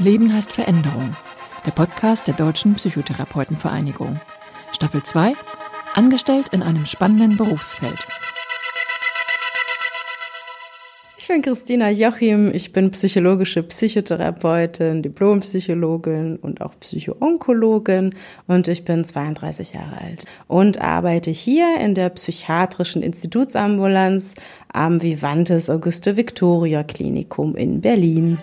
Leben heißt Veränderung. Der Podcast der Deutschen Psychotherapeutenvereinigung. Staffel 2. Angestellt in einem spannenden Berufsfeld. Ich bin Christina Joachim, ich bin psychologische Psychotherapeutin, Diplompsychologin und auch Psychoonkologin und ich bin 32 Jahre alt und arbeite hier in der psychiatrischen Institutsambulanz am Vivantes Auguste Victoria Klinikum in Berlin.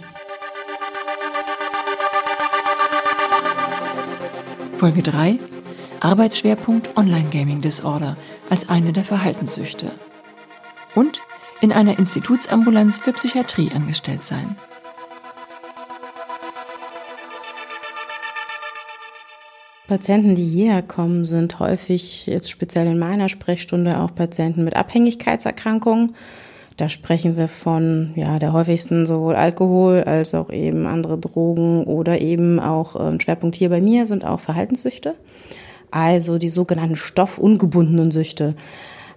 Folge 3 Arbeitsschwerpunkt Online Gaming Disorder als eine der Verhaltenssüchte. Und in einer Institutsambulanz für Psychiatrie angestellt sein. Patienten, die hierher kommen, sind häufig, jetzt speziell in meiner Sprechstunde, auch Patienten mit Abhängigkeitserkrankungen da sprechen wir von ja, der häufigsten sowohl Alkohol als auch eben andere Drogen oder eben auch ein ähm, Schwerpunkt hier bei mir sind auch Verhaltenssüchte, also die sogenannten stoffungebundenen Süchte.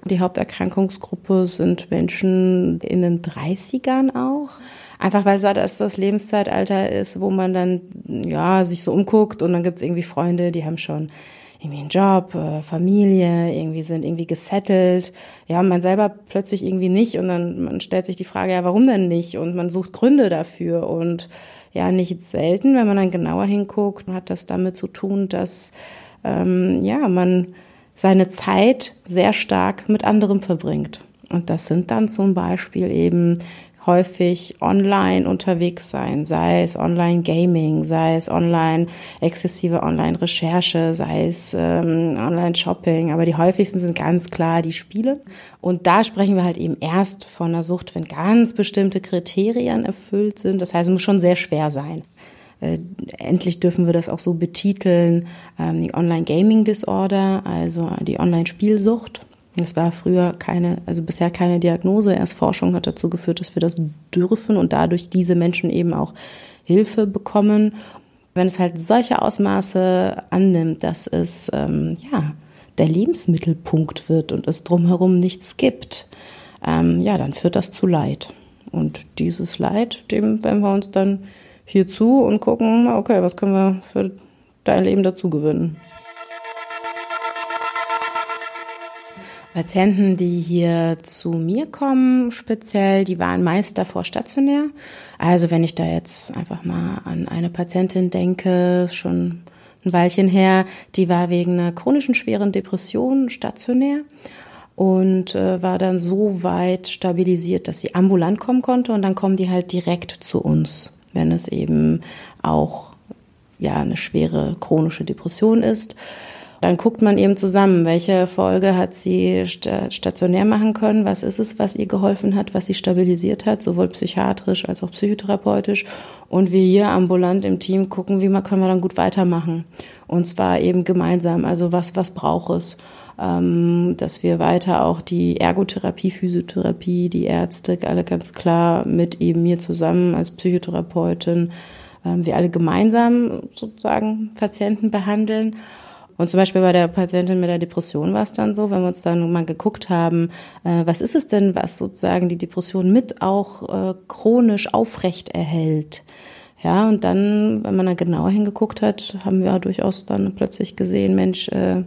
Die Haupterkrankungsgruppe sind Menschen in den 30ern auch. Einfach weil das das Lebenszeitalter ist, wo man dann ja sich so umguckt und dann gibt es irgendwie Freunde, die haben schon irgendwie einen Job, äh, Familie, irgendwie sind irgendwie gesettelt. Ja, man selber plötzlich irgendwie nicht und dann man stellt sich die Frage, ja, warum denn nicht? Und man sucht Gründe dafür und ja, nicht selten, wenn man dann genauer hinguckt, hat das damit zu tun, dass ähm, ja, man seine Zeit sehr stark mit anderem verbringt. Und das sind dann zum Beispiel eben häufig online unterwegs sein, sei es Online-Gaming, sei es online exzessive Online-Recherche, sei es ähm, Online-Shopping, aber die häufigsten sind ganz klar die Spiele. Und da sprechen wir halt eben erst von einer Sucht, wenn ganz bestimmte Kriterien erfüllt sind. Das heißt, es muss schon sehr schwer sein. Äh, endlich dürfen wir das auch so betiteln, ähm, die Online-Gaming-Disorder, also die Online-Spielsucht. Es war früher keine, also bisher keine Diagnose. Erst Forschung hat dazu geführt, dass wir das dürfen und dadurch diese Menschen eben auch Hilfe bekommen. Wenn es halt solche Ausmaße annimmt, dass es ähm, ja der Lebensmittelpunkt wird und es drumherum nichts gibt, ähm, ja, dann führt das zu Leid. Und dieses Leid, dem wenden wir uns dann hier zu und gucken, okay, was können wir für dein Leben dazu gewinnen. Patienten, die hier zu mir kommen, speziell, die waren meist davor stationär. Also wenn ich da jetzt einfach mal an eine Patientin denke, schon ein Weilchen her, die war wegen einer chronischen schweren Depression stationär und äh, war dann so weit stabilisiert, dass sie ambulant kommen konnte und dann kommen die halt direkt zu uns, wenn es eben auch ja eine schwere chronische Depression ist. Dann guckt man eben zusammen, welche Folge hat sie stationär machen können, was ist es, was ihr geholfen hat, was sie stabilisiert hat, sowohl psychiatrisch als auch psychotherapeutisch. Und wir hier ambulant im Team gucken, wie man, können wir dann gut weitermachen. Und zwar eben gemeinsam, also was, was braucht es? Ähm, dass wir weiter auch die Ergotherapie, Physiotherapie, die Ärzte, alle ganz klar mit eben mir zusammen als Psychotherapeutin, ähm, wir alle gemeinsam sozusagen Patienten behandeln und zum Beispiel bei der Patientin mit der Depression war es dann so, wenn wir uns dann mal geguckt haben, äh, was ist es denn, was sozusagen die Depression mit auch äh, chronisch aufrecht erhält. Ja, und dann, wenn man da genauer hingeguckt hat, haben wir durchaus dann plötzlich gesehen, Mensch, äh,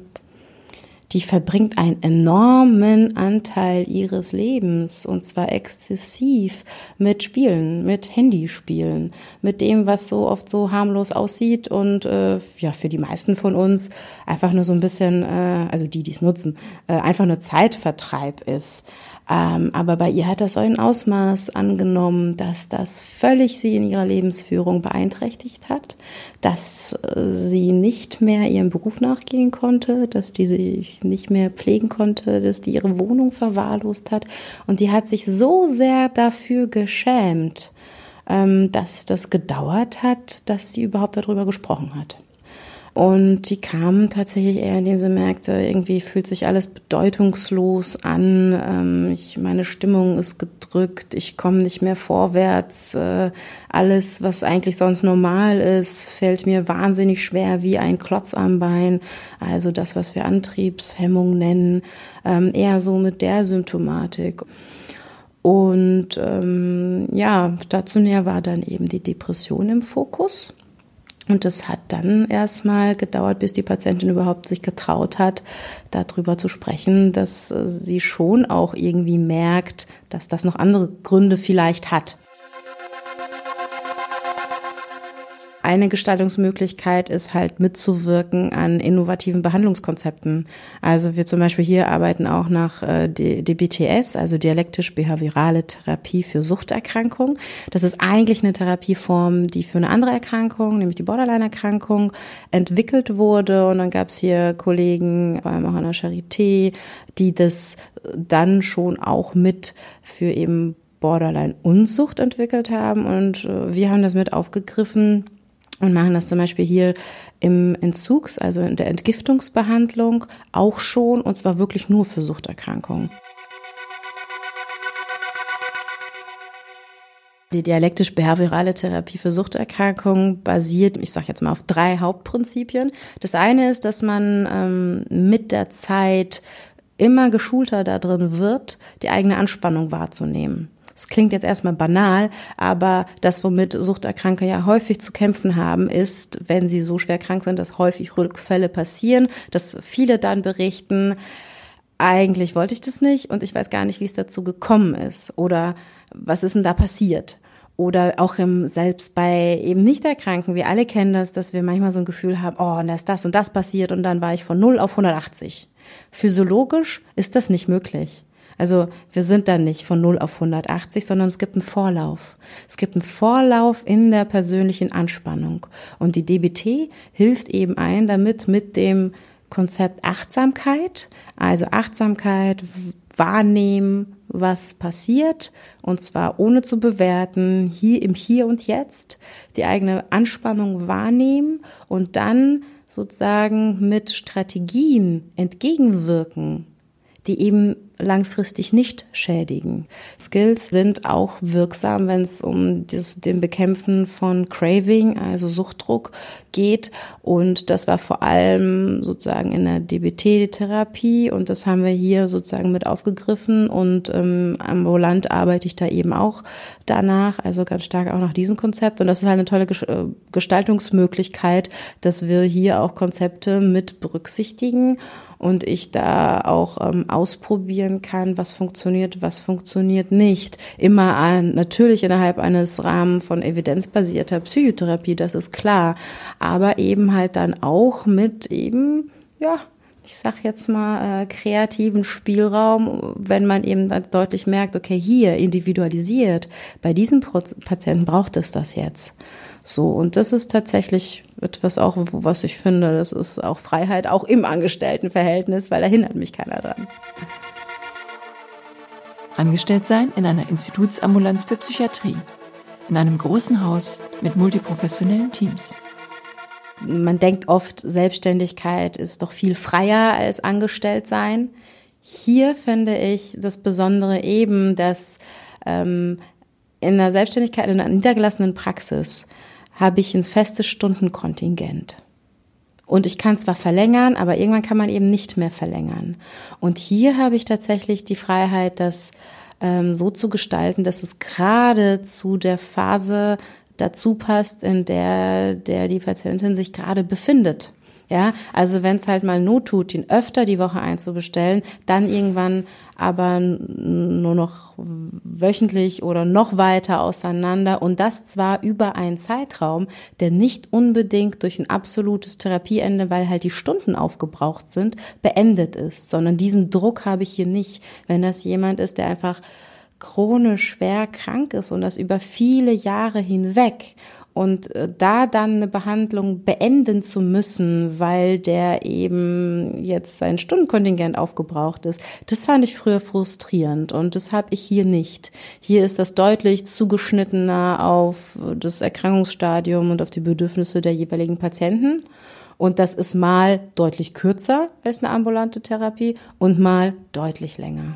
die verbringt einen enormen Anteil ihres Lebens und zwar exzessiv mit Spielen, mit Handyspielen, mit dem, was so oft so harmlos aussieht und äh, ja für die meisten von uns einfach nur so ein bisschen, äh, also die, die es nutzen, äh, einfach nur Zeitvertreib ist. Ähm, aber bei ihr hat das ein Ausmaß angenommen, dass das völlig sie in ihrer Lebensführung beeinträchtigt hat, dass äh, sie nicht mehr ihrem Beruf nachgehen konnte, dass die sich nicht mehr pflegen konnte, dass die ihre Wohnung verwahrlost hat. Und die hat sich so sehr dafür geschämt, ähm, dass das gedauert hat, dass sie überhaupt darüber gesprochen hat. Und die kam tatsächlich eher, indem sie merkte, irgendwie fühlt sich alles bedeutungslos an. Ähm, ich, meine Stimmung ist gedrückt, ich komme nicht mehr vorwärts. Äh, alles, was eigentlich sonst normal ist, fällt mir wahnsinnig schwer wie ein Klotz am Bein. Also das, was wir Antriebshemmung nennen, ähm, eher so mit der Symptomatik. Und ähm, ja, stationär war dann eben die Depression im Fokus. Und es hat dann erstmal gedauert, bis die Patientin überhaupt sich getraut hat, darüber zu sprechen, dass sie schon auch irgendwie merkt, dass das noch andere Gründe vielleicht hat. Eine Gestaltungsmöglichkeit ist halt mitzuwirken an innovativen Behandlungskonzepten. Also wir zum Beispiel hier arbeiten auch nach äh, DBTS, also dialektisch-behaviorale Therapie für Suchterkrankungen. Das ist eigentlich eine Therapieform, die für eine andere Erkrankung, nämlich die Borderline-Erkrankung, entwickelt wurde. Und dann gab es hier Kollegen, vor allem auch an der Charité, die das dann schon auch mit für eben Borderline-Unsucht entwickelt haben. Und äh, wir haben das mit aufgegriffen und machen das zum Beispiel hier im Entzugs-, also in der Entgiftungsbehandlung auch schon und zwar wirklich nur für Suchterkrankungen. Die dialektisch-behaviorale Therapie für Suchterkrankungen basiert, ich sage jetzt mal, auf drei Hauptprinzipien. Das eine ist, dass man ähm, mit der Zeit immer geschulter darin wird, die eigene Anspannung wahrzunehmen. Es klingt jetzt erstmal banal, aber das, womit Suchterkranke ja häufig zu kämpfen haben, ist, wenn sie so schwer krank sind, dass häufig Rückfälle passieren, dass viele dann berichten, eigentlich wollte ich das nicht und ich weiß gar nicht, wie es dazu gekommen ist oder was ist denn da passiert. Oder auch im, selbst bei eben Nichterkranken, wir alle kennen das, dass wir manchmal so ein Gefühl haben, oh, und da ist das und das passiert und dann war ich von 0 auf 180. Physiologisch ist das nicht möglich. Also wir sind dann nicht von 0 auf 180, sondern es gibt einen Vorlauf. Es gibt einen Vorlauf in der persönlichen Anspannung. Und die DBT hilft eben ein, damit mit dem Konzept Achtsamkeit, also Achtsamkeit, wahrnehmen, was passiert, und zwar ohne zu bewerten, hier im Hier und Jetzt, die eigene Anspannung wahrnehmen und dann sozusagen mit Strategien entgegenwirken, die eben langfristig nicht schädigen. Skills sind auch wirksam, wenn es um das, den Bekämpfen von Craving, also Suchtdruck geht. Und das war vor allem sozusagen in der DBT-Therapie und das haben wir hier sozusagen mit aufgegriffen und ähm, ambulant arbeite ich da eben auch danach, also ganz stark auch nach diesem Konzept. Und das ist halt eine tolle äh, Gestaltungsmöglichkeit, dass wir hier auch Konzepte mit berücksichtigen und ich da auch ähm, ausprobieren kann, was funktioniert, was funktioniert nicht. Immer an, natürlich innerhalb eines Rahmens von evidenzbasierter Psychotherapie, das ist klar, aber eben halt dann auch mit eben, ja, ich sag jetzt mal, äh, kreativen Spielraum, wenn man eben deutlich merkt, okay, hier individualisiert, bei diesem Patienten braucht es das jetzt. So, und das ist tatsächlich etwas auch, was ich finde, das ist auch Freiheit, auch im Angestelltenverhältnis, weil da hindert mich keiner dran. Angestellt sein in einer Institutsambulanz für Psychiatrie, in einem großen Haus mit multiprofessionellen Teams. Man denkt oft, Selbstständigkeit ist doch viel freier als angestellt sein. Hier finde ich das Besondere eben, dass ähm, in der Selbstständigkeit, in einer niedergelassenen Praxis, habe ich ein festes Stundenkontingent. Und ich kann zwar verlängern, aber irgendwann kann man eben nicht mehr verlängern. Und hier habe ich tatsächlich die Freiheit, das ähm, so zu gestalten, dass es gerade zu der Phase dazu passt, in der, der die Patientin sich gerade befindet. Ja, also wenn es halt mal Not tut, ihn öfter die Woche einzubestellen, dann irgendwann aber nur noch wöchentlich oder noch weiter auseinander und das zwar über einen Zeitraum, der nicht unbedingt durch ein absolutes Therapieende, weil halt die Stunden aufgebraucht sind, beendet ist, sondern diesen Druck habe ich hier nicht. Wenn das jemand ist, der einfach chronisch schwer krank ist und das über viele Jahre hinweg und äh, da dann eine Behandlung beenden zu müssen, weil der eben jetzt sein Stundenkontingent aufgebraucht ist, das fand ich früher frustrierend und das habe ich hier nicht. Hier ist das deutlich zugeschnittener auf das Erkrankungsstadium und auf die Bedürfnisse der jeweiligen Patienten. Und das ist mal deutlich kürzer als eine ambulante Therapie und mal deutlich länger.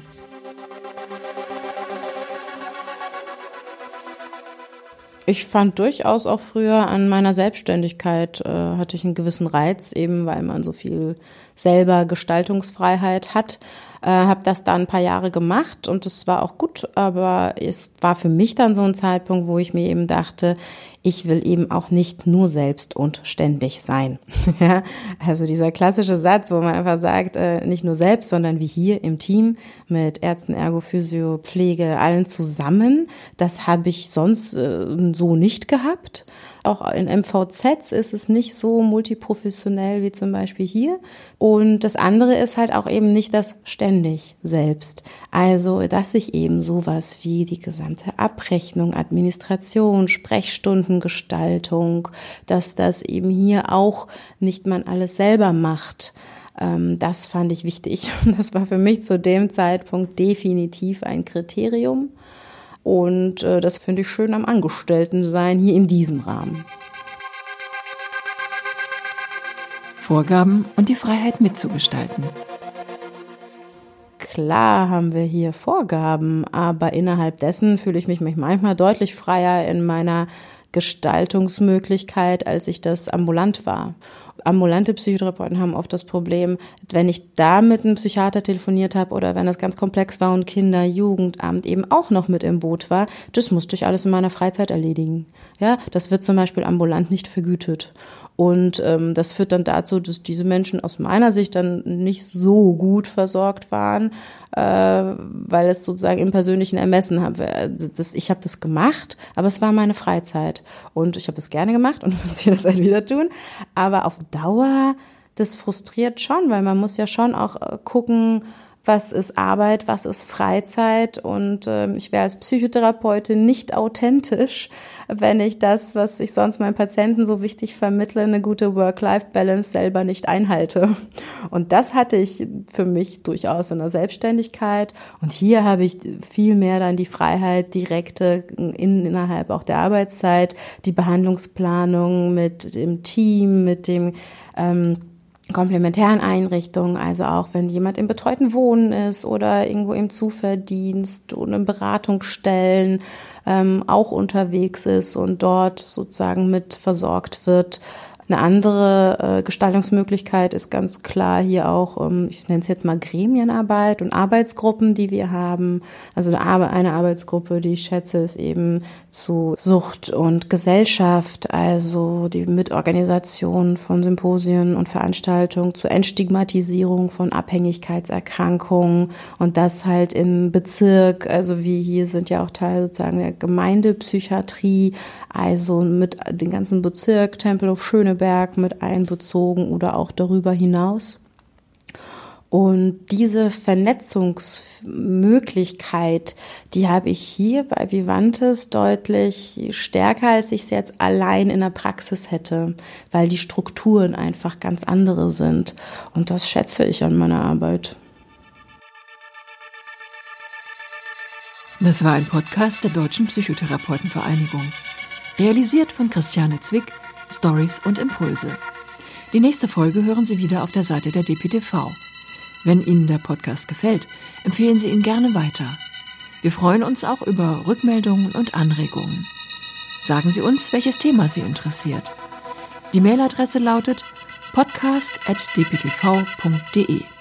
Ich fand durchaus auch früher an meiner Selbstständigkeit äh, hatte ich einen gewissen Reiz, eben weil man so viel selber Gestaltungsfreiheit hat. Äh, habe das dann ein paar Jahre gemacht und es war auch gut, aber es war für mich dann so ein Zeitpunkt, wo ich mir eben dachte, ich will eben auch nicht nur selbst und ständig sein. ja, also dieser klassische Satz, wo man einfach sagt, äh, nicht nur selbst, sondern wie hier im Team mit Ärzten, Ergo, Physio, Pflege, allen zusammen, das habe ich sonst äh, so nicht gehabt. Auch in MVZs ist es nicht so multiprofessionell wie zum Beispiel hier. Und das andere ist halt auch eben nicht das ständig selbst. Also, dass ich eben sowas wie die gesamte Abrechnung, Administration, Sprechstundengestaltung, dass das eben hier auch nicht man alles selber macht ähm, das fand ich wichtig. Das war für mich zu dem Zeitpunkt definitiv ein Kriterium. Und äh, das finde ich schön am Angestelltensein hier in diesem Rahmen. Vorgaben und die Freiheit mitzugestalten. Klar haben wir hier Vorgaben, aber innerhalb dessen fühle ich mich manchmal deutlich freier in meiner Gestaltungsmöglichkeit, als ich das ambulant war ambulante Psychotherapeuten haben oft das Problem, wenn ich da mit einem Psychiater telefoniert habe oder wenn es ganz komplex war und Kinder, Jugendamt eben auch noch mit im Boot war, das musste ich alles in meiner Freizeit erledigen. Ja, das wird zum Beispiel ambulant nicht vergütet. Und ähm, das führt dann dazu, dass diese Menschen aus meiner Sicht dann nicht so gut versorgt waren, äh, weil es sozusagen im persönlichen Ermessen habe. Das, ich habe das gemacht, aber es war meine Freizeit. Und ich habe das gerne gemacht und muss jederzeit wieder tun. Aber auf Dauer, das frustriert schon, weil man muss ja schon auch äh, gucken, was ist Arbeit, was ist Freizeit und äh, ich wäre als Psychotherapeutin nicht authentisch, wenn ich das, was ich sonst meinen Patienten so wichtig vermittle, eine gute Work-Life-Balance selber nicht einhalte. Und das hatte ich für mich durchaus in der Selbstständigkeit und hier habe ich viel mehr dann die Freiheit, direkte in, innerhalb auch der Arbeitszeit, die Behandlungsplanung mit dem Team, mit dem ähm, komplementären Einrichtungen, also auch wenn jemand im betreuten Wohnen ist oder irgendwo im Zuverdienst oder in Beratungsstellen ähm, auch unterwegs ist und dort sozusagen mit versorgt wird, eine andere äh, Gestaltungsmöglichkeit ist ganz klar hier auch, ähm, ich nenne es jetzt mal Gremienarbeit und Arbeitsgruppen, die wir haben. Also eine, eine Arbeitsgruppe, die ich schätze, ist eben zu Sucht und Gesellschaft, also die Mitorganisation von Symposien und Veranstaltungen zur Entstigmatisierung von Abhängigkeitserkrankungen und das halt im Bezirk, also wie hier sind ja auch Teil sozusagen der Gemeindepsychiatrie, also mit den ganzen Bezirk, Tempelhof Schöneberg mit einbezogen oder auch darüber hinaus. Und diese Vernetzungsmöglichkeit, die habe ich hier bei Vivantes deutlich stärker, als ich es jetzt allein in der Praxis hätte, weil die Strukturen einfach ganz andere sind. Und das schätze ich an meiner Arbeit. Das war ein Podcast der Deutschen Psychotherapeutenvereinigung. Realisiert von Christiane Zwick, Stories und Impulse. Die nächste Folge hören Sie wieder auf der Seite der DPTV. Wenn Ihnen der Podcast gefällt, empfehlen Sie ihn gerne weiter. Wir freuen uns auch über Rückmeldungen und Anregungen. Sagen Sie uns, welches Thema Sie interessiert. Die Mailadresse lautet podcast.dptv.de.